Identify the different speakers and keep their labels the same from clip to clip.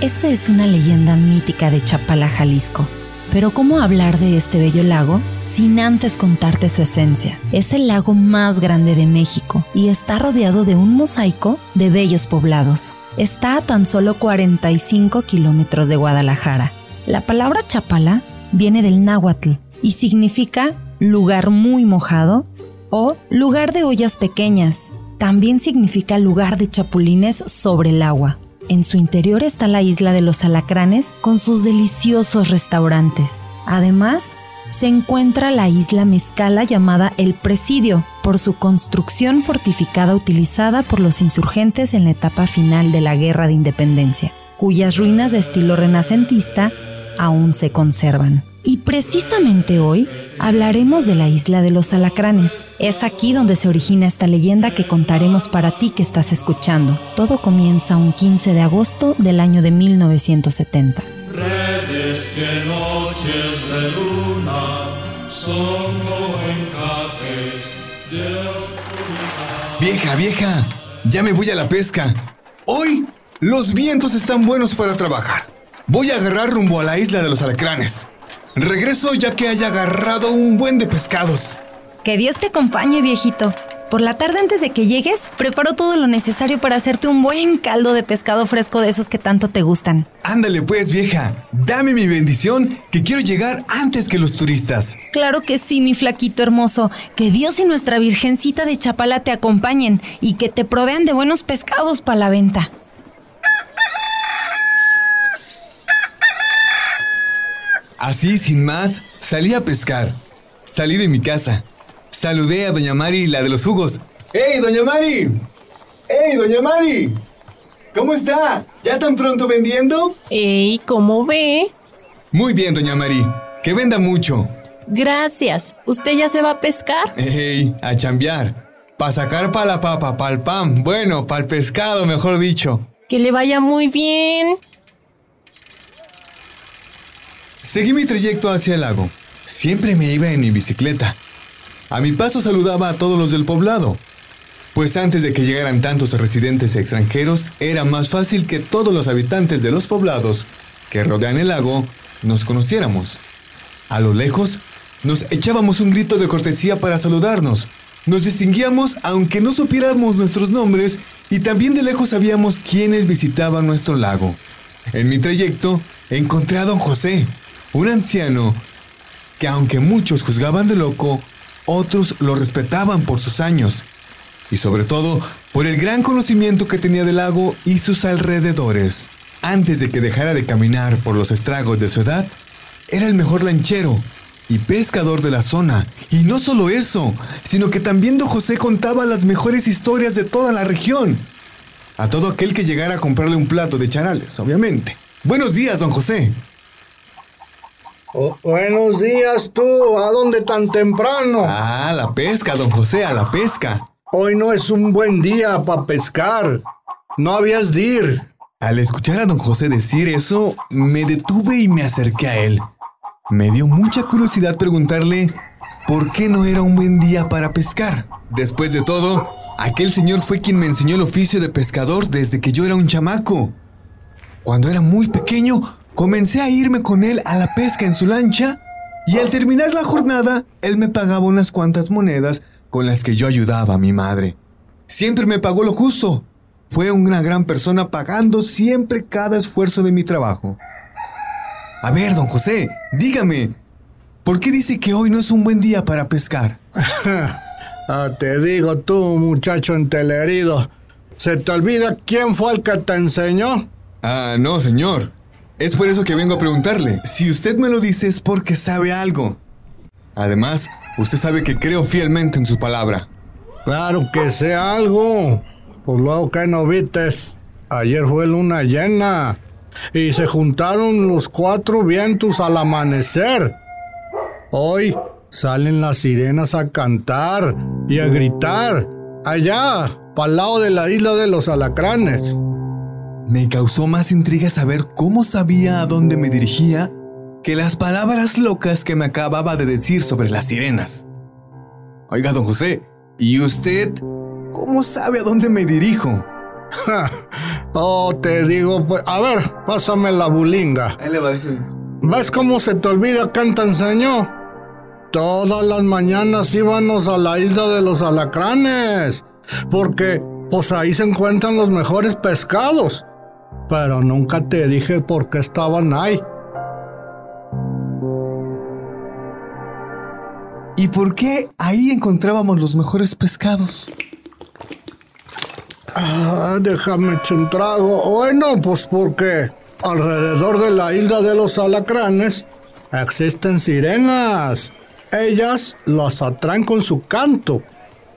Speaker 1: Esta es una leyenda mítica de Chapala, Jalisco. Pero ¿cómo hablar de este bello lago sin antes contarte su esencia? Es el lago más grande de México y está rodeado de un mosaico de bellos poblados. Está a tan solo 45 kilómetros de Guadalajara. La palabra Chapala viene del náhuatl y significa lugar muy mojado o lugar de ollas pequeñas. También significa lugar de chapulines sobre el agua. En su interior está la isla de los alacranes con sus deliciosos restaurantes. Además, se encuentra la isla Mezcala llamada El Presidio, por su construcción fortificada utilizada por los insurgentes en la etapa final de la Guerra de Independencia, cuyas ruinas de estilo renacentista aún se conservan. Y precisamente hoy hablaremos de la isla de los alacranes. Es aquí donde se origina esta leyenda que contaremos para ti que estás escuchando. Todo comienza un 15 de agosto del año de 1970.
Speaker 2: Redes que noches de luna son de oscuridad.
Speaker 3: Vieja, vieja, ya me voy a la pesca. Hoy los vientos están buenos para trabajar. Voy a agarrar rumbo a la isla de los alacranes. Regreso ya que haya agarrado un buen de pescados.
Speaker 1: Que Dios te acompañe, viejito. Por la tarde antes de que llegues, preparo todo lo necesario para hacerte un buen caldo de pescado fresco de esos que tanto te gustan.
Speaker 3: Ándale pues, vieja. Dame mi bendición, que quiero llegar antes que los turistas.
Speaker 1: Claro que sí, mi flaquito hermoso. Que Dios y nuestra Virgencita de Chapala te acompañen y que te provean de buenos pescados para la venta.
Speaker 3: Así, sin más, salí a pescar. Salí de mi casa. Saludé a Doña Mari, la de los jugos. ¡Ey, Doña Mari! ¡Ey, Doña Mari! ¿Cómo está? ¿Ya tan pronto vendiendo?
Speaker 4: ¡Ey, cómo ve!
Speaker 3: Muy bien, Doña Mari. Que venda mucho.
Speaker 4: Gracias. ¿Usted ya se va a pescar?
Speaker 3: ¡Ey, a chambear! Pa' sacar pa' la papa, pa' el pan. Bueno, pa' el pescado, mejor dicho.
Speaker 4: Que le vaya muy bien.
Speaker 3: Seguí mi trayecto hacia el lago. Siempre me iba en mi bicicleta. A mi paso saludaba a todos los del poblado, pues antes de que llegaran tantos residentes extranjeros, era más fácil que todos los habitantes de los poblados que rodean el lago nos conociéramos. A lo lejos, nos echábamos un grito de cortesía para saludarnos. Nos distinguíamos aunque no supiéramos nuestros nombres y también de lejos sabíamos quiénes visitaban nuestro lago. En mi trayecto encontré a don José, un anciano que aunque muchos juzgaban de loco, otros lo respetaban por sus años y sobre todo por el gran conocimiento que tenía del lago y sus alrededores. Antes de que dejara de caminar por los estragos de su edad, era el mejor lanchero y pescador de la zona. Y no solo eso, sino que también don José contaba las mejores historias de toda la región. A todo aquel que llegara a comprarle un plato de charales, obviamente. Buenos días, don José.
Speaker 5: Oh, buenos días tú, ¿a dónde tan temprano?
Speaker 3: Ah, la pesca, don José, a la pesca.
Speaker 5: Hoy no es un buen día para pescar. No habías de ir.
Speaker 3: Al escuchar a don José decir eso, me detuve y me acerqué a él. Me dio mucha curiosidad preguntarle por qué no era un buen día para pescar. Después de todo, aquel señor fue quien me enseñó el oficio de pescador desde que yo era un chamaco. Cuando era muy pequeño, Comencé a irme con él a la pesca en su lancha y al terminar la jornada, él me pagaba unas cuantas monedas con las que yo ayudaba a mi madre. Siempre me pagó lo justo. Fue una gran persona pagando siempre cada esfuerzo de mi trabajo. A ver, don José, dígame, ¿por qué dice que hoy no es un buen día para pescar?
Speaker 5: ah, te digo tú, muchacho entelerido. ¿Se te olvida quién fue el que te enseñó?
Speaker 3: Ah, no, señor. Es por eso que vengo a preguntarle. Si usted me lo dice es porque sabe algo. Además, usted sabe que creo fielmente en su palabra.
Speaker 5: Claro que sé algo. Pues luego que no vites. Ayer fue luna llena. Y se juntaron los cuatro vientos al amanecer. Hoy salen las sirenas a cantar y a gritar. Allá, para lado de la isla de los alacranes.
Speaker 3: Me causó más intriga saber cómo sabía a dónde me dirigía que las palabras locas que me acababa de decir sobre las sirenas. Oiga, don José, ¿y usted cómo sabe a dónde me dirijo?
Speaker 5: oh, te digo, pues, a ver, pásame la bulinga.
Speaker 3: Ahí le va a decir.
Speaker 5: ¿Ves cómo se te olvida quién te enseñó? Todas las mañanas íbamos a la isla de los alacranes, porque pues ahí se encuentran los mejores pescados. Pero nunca te dije por qué estaban ahí.
Speaker 3: ¿Y por qué ahí encontrábamos los mejores pescados?
Speaker 5: Ah, déjame echar un trago. Bueno, pues porque alrededor de la isla de los alacranes existen sirenas. Ellas las atraen con su canto,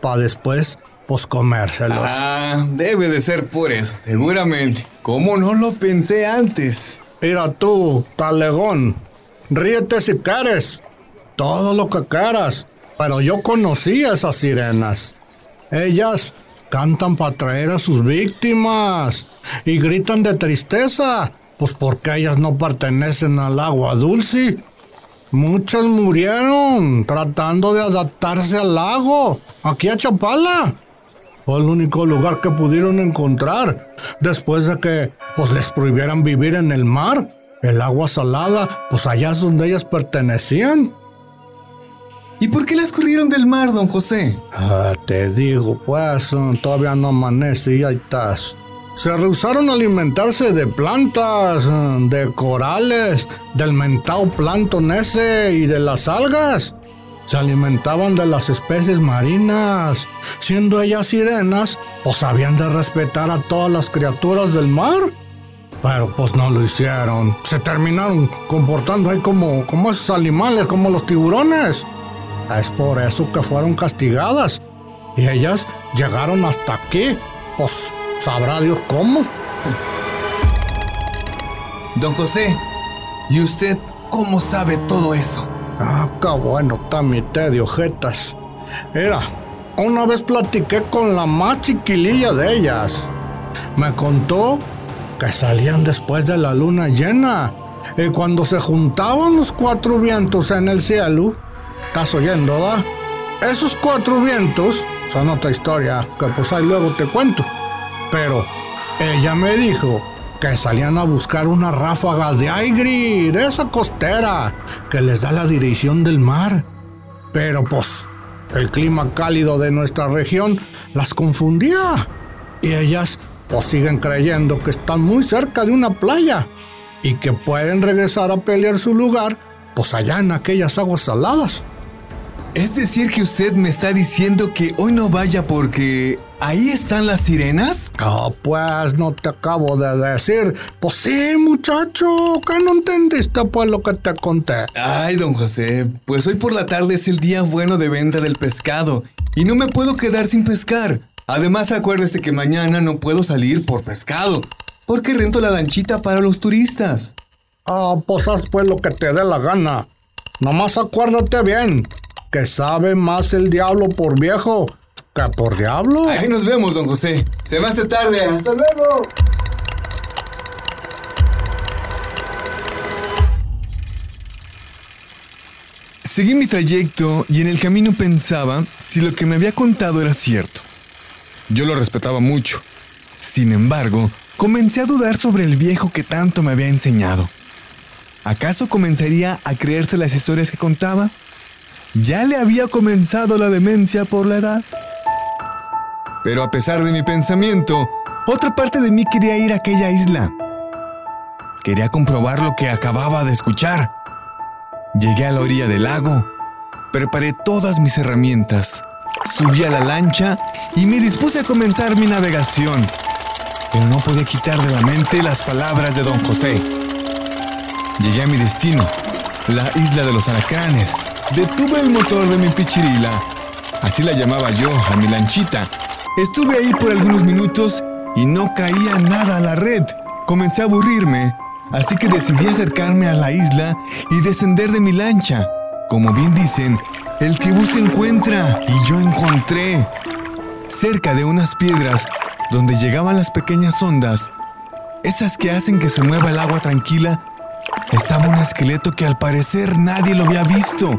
Speaker 5: para después, pues comérselos.
Speaker 3: Ah, debe de ser por eso, seguramente. ¿Cómo no lo pensé antes?
Speaker 5: Mira tú, talegón, ríete si quieres, todo lo que quieras, pero yo conocí a esas sirenas. Ellas cantan para atraer a sus víctimas y gritan de tristeza, pues porque ellas no pertenecen al agua dulce. Muchas murieron tratando de adaptarse al lago, aquí a Chapala. Fue el único lugar que pudieron encontrar después de que pues les prohibieran vivir en el mar. El agua salada, pues allá es donde ellas pertenecían.
Speaker 3: ¿Y por qué las corrieron del mar, don José?
Speaker 5: Ah, te digo, pues todavía no amanece y ahí estás. Se rehusaron a alimentarse de plantas, de corales, del mentao plancton ese y de las algas. Se alimentaban de las especies marinas. Siendo ellas sirenas, pues habían de respetar a todas las criaturas del mar. Pero pues no lo hicieron. Se terminaron comportando ahí como, como esos animales, como los tiburones. Es por eso que fueron castigadas. Y ellas llegaron hasta aquí. Pues sabrá Dios cómo.
Speaker 3: Don José, ¿y usted cómo sabe todo eso?
Speaker 5: Ah, qué bueno está mi té de ojetas. Era, una vez platiqué con la más chiquililla de ellas. Me contó que salían después de la luna llena. Y cuando se juntaban los cuatro vientos en el cielo, ¿estás oyendo, da? Esos cuatro vientos son otra historia que pues ahí luego te cuento. Pero ella me dijo que salían a buscar una ráfaga de aire de esa costera que les da la dirección del mar. Pero pues el clima cálido de nuestra región las confundía. Y ellas pues siguen creyendo que están muy cerca de una playa y que pueden regresar a pelear su lugar pues allá en aquellas aguas saladas.
Speaker 3: Es decir, que usted me está diciendo que hoy no vaya porque ahí están las sirenas.
Speaker 5: Ah, pues no te acabo de decir. Pues sí, muchacho, que no entendiste pues lo que te conté.
Speaker 3: Ay, don José, pues hoy por la tarde es el día bueno de venta del pescado y no me puedo quedar sin pescar. Además, acuérdese que mañana no puedo salir por pescado porque rento la lanchita para los turistas.
Speaker 5: Ah, pues haz pues lo que te dé la gana. Nomás acuérdate bien, que sabe más el diablo por viejo que por diablo.
Speaker 3: Ahí nos vemos, don José. Se me hace tarde. Hasta luego. Seguí mi trayecto y en el camino pensaba si lo que me había contado era cierto. Yo lo respetaba mucho. Sin embargo, comencé a dudar sobre el viejo que tanto me había enseñado. ¿Acaso comenzaría a creerse las historias que contaba? ¿Ya le había comenzado la demencia por la edad? Pero a pesar de mi pensamiento, otra parte de mí quería ir a aquella isla. Quería comprobar lo que acababa de escuchar. Llegué a la orilla del lago, preparé todas mis herramientas, subí a la lancha y me dispuse a comenzar mi navegación. Pero no podía quitar de la mente las palabras de don José. Llegué a mi destino, la isla de los alacranes. Detuve el motor de mi pichirila, así la llamaba yo, a mi lanchita. Estuve ahí por algunos minutos y no caía nada a la red. Comencé a aburrirme, así que decidí acercarme a la isla y descender de mi lancha. Como bien dicen, el que busca encuentra y yo encontré. Cerca de unas piedras donde llegaban las pequeñas ondas, esas que hacen que se mueva el agua tranquila, estaba un esqueleto que al parecer nadie lo había visto.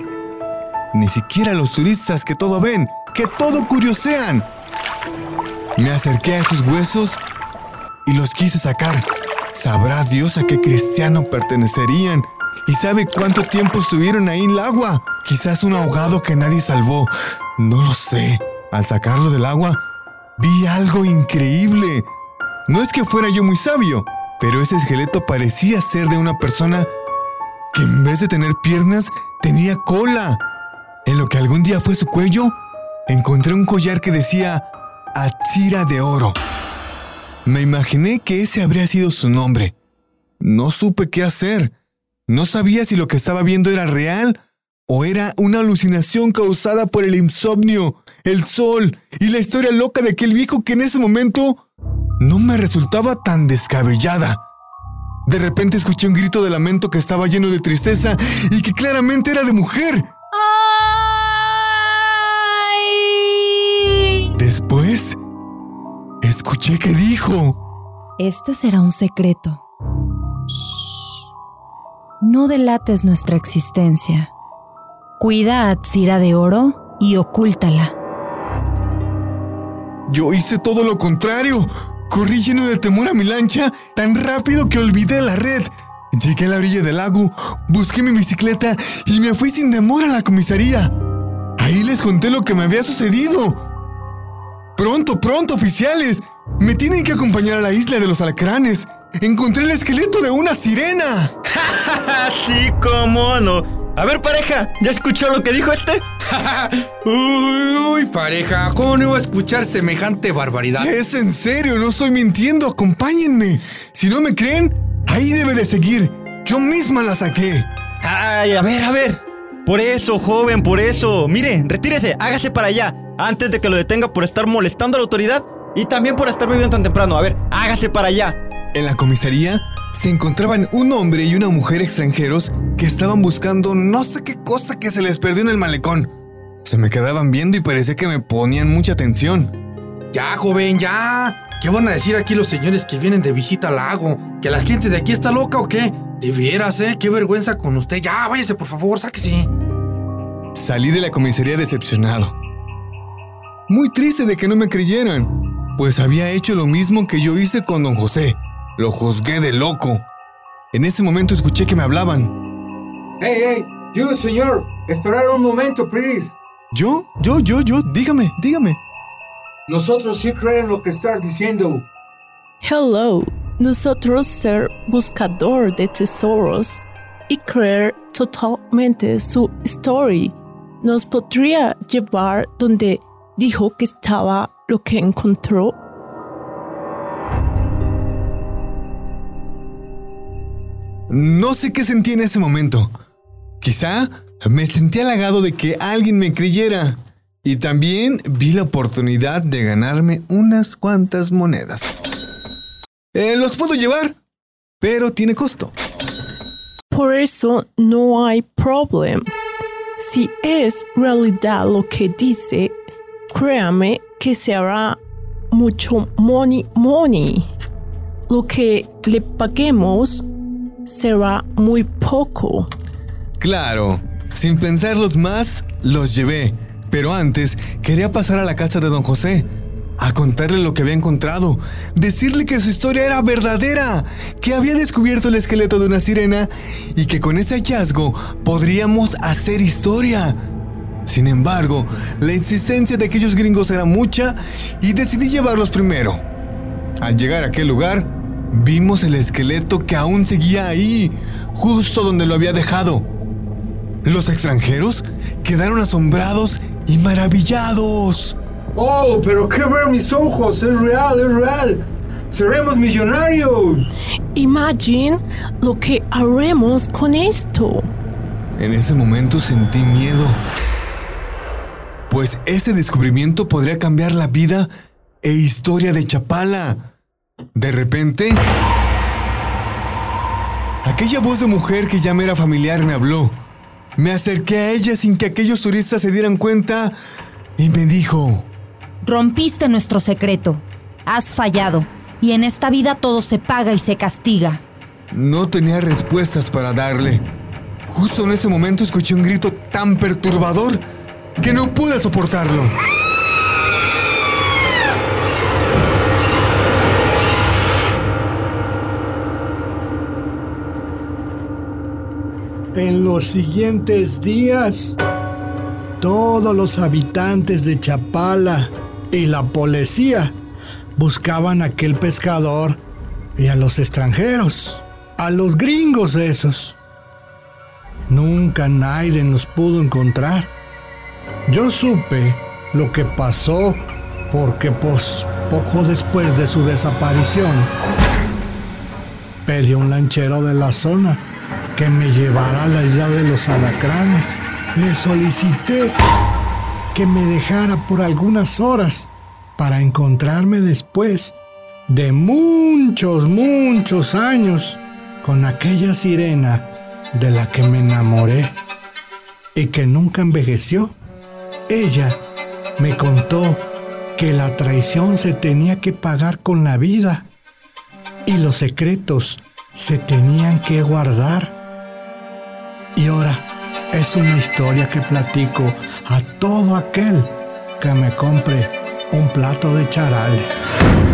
Speaker 3: Ni siquiera los turistas que todo ven, que todo curiosean. Me acerqué a esos huesos y los quise sacar. Sabrá Dios a qué cristiano pertenecerían y sabe cuánto tiempo estuvieron ahí en el agua. Quizás un ahogado que nadie salvó. No lo sé. Al sacarlo del agua, vi algo increíble. No es que fuera yo muy sabio, pero ese esqueleto parecía ser de una persona que en vez de tener piernas tenía cola. En lo que algún día fue su cuello, encontré un collar que decía Atsira de oro. Me imaginé que ese habría sido su nombre. No supe qué hacer. No sabía si lo que estaba viendo era real o era una alucinación causada por el insomnio, el sol y la historia loca de aquel viejo que en ese momento no me resultaba tan descabellada. De repente escuché un grito de lamento que estaba lleno de tristeza y que claramente era de mujer. Después, escuché que dijo...
Speaker 1: Este será un secreto. No delates nuestra existencia. Cuida a Tsira de oro y ocúltala.
Speaker 3: Yo hice todo lo contrario. Corrí lleno de temor a mi lancha, tan rápido que olvidé la red. Llegué a la orilla del lago, busqué mi bicicleta y me fui sin demora a la comisaría. Ahí les conté lo que me había sucedido. Pronto, pronto, oficiales. Me tienen que acompañar a la isla de los alacranes. Encontré el esqueleto de una sirena.
Speaker 6: sí, cómo no. A ver, pareja, ¿ya escuchó lo que dijo este?
Speaker 7: Uy, pareja, ¿cómo no iba a escuchar semejante barbaridad?
Speaker 3: Es en serio, no estoy mintiendo, acompáñenme. Si no me creen, ahí debe de seguir. Yo misma la saqué.
Speaker 6: Ay, a ver, a ver. Por eso, joven, por eso. Mire, retírese, hágase para allá, antes de que lo detenga por estar molestando a la autoridad y también por estar bebiendo tan temprano. A ver, hágase para allá.
Speaker 3: En la comisaría se encontraban un hombre y una mujer extranjeros que estaban buscando no sé qué cosa que se les perdió en el malecón. Se me quedaban viendo y parecía que me ponían mucha atención.
Speaker 7: Ya, joven, ya. ¿Qué van a decir aquí los señores que vienen de visita al lago? ¿Que la gente de aquí está loca o qué? De veras, ¿eh? Qué vergüenza con usted. Ya, váyase, por favor, sáquese.
Speaker 3: Salí de la comisaría decepcionado. Muy triste de que no me creyeran, pues había hecho lo mismo que yo hice con don José. Lo juzgué de loco. En ese momento escuché que me hablaban.
Speaker 8: ¡Hey, hey! Yo, señor, esperar un momento, please.
Speaker 3: ¿Yo? ¿Yo? ¿Yo? ¿Yo? Dígame, dígame.
Speaker 8: Nosotros sí creen lo que estás diciendo.
Speaker 4: Hello, nosotros ser buscador de tesoros y creer totalmente su story nos podría llevar donde dijo que estaba lo que encontró.
Speaker 3: No sé qué sentí en ese momento. Quizá me sentí halagado de que alguien me creyera. Y también vi la oportunidad de ganarme unas cuantas monedas. Eh, los puedo llevar, pero tiene costo.
Speaker 4: Por eso no hay problema. Si es realidad lo que dice, créame que será mucho money money. Lo que le paguemos será muy poco.
Speaker 3: Claro, sin pensarlos más, los llevé. Pero antes quería pasar a la casa de don José, a contarle lo que había encontrado, decirle que su historia era verdadera, que había descubierto el esqueleto de una sirena y que con ese hallazgo podríamos hacer historia. Sin embargo, la insistencia de aquellos gringos era mucha y decidí llevarlos primero. Al llegar a aquel lugar, vimos el esqueleto que aún seguía ahí, justo donde lo había dejado. Los extranjeros quedaron asombrados y maravillados.
Speaker 8: Oh, pero qué ver mis ojos, es real, es real. Seremos millonarios.
Speaker 4: Imagine lo que haremos con esto.
Speaker 3: En ese momento sentí miedo, pues ese descubrimiento podría cambiar la vida e historia de Chapala. De repente, aquella voz de mujer que ya me era familiar me habló. Me acerqué a ella sin que aquellos turistas se dieran cuenta y me dijo,
Speaker 1: Rompiste nuestro secreto. Has fallado. Y en esta vida todo se paga y se castiga.
Speaker 3: No tenía respuestas para darle. Justo en ese momento escuché un grito tan perturbador que no pude soportarlo.
Speaker 5: En los siguientes días, todos los habitantes de Chapala y la policía buscaban a aquel pescador y a los extranjeros, a los gringos esos. Nunca nadie nos pudo encontrar. Yo supe lo que pasó porque pues poco después de su desaparición pedí a un lanchero de la zona que me llevara a la isla de los alacranes. Le solicité que me dejara por algunas horas para encontrarme después de muchos, muchos años con aquella sirena de la que me enamoré y que nunca envejeció. Ella me contó que la traición se tenía que pagar con la vida y los secretos se tenían que guardar. Y ahora es una historia que platico a todo aquel que me compre un plato de charales.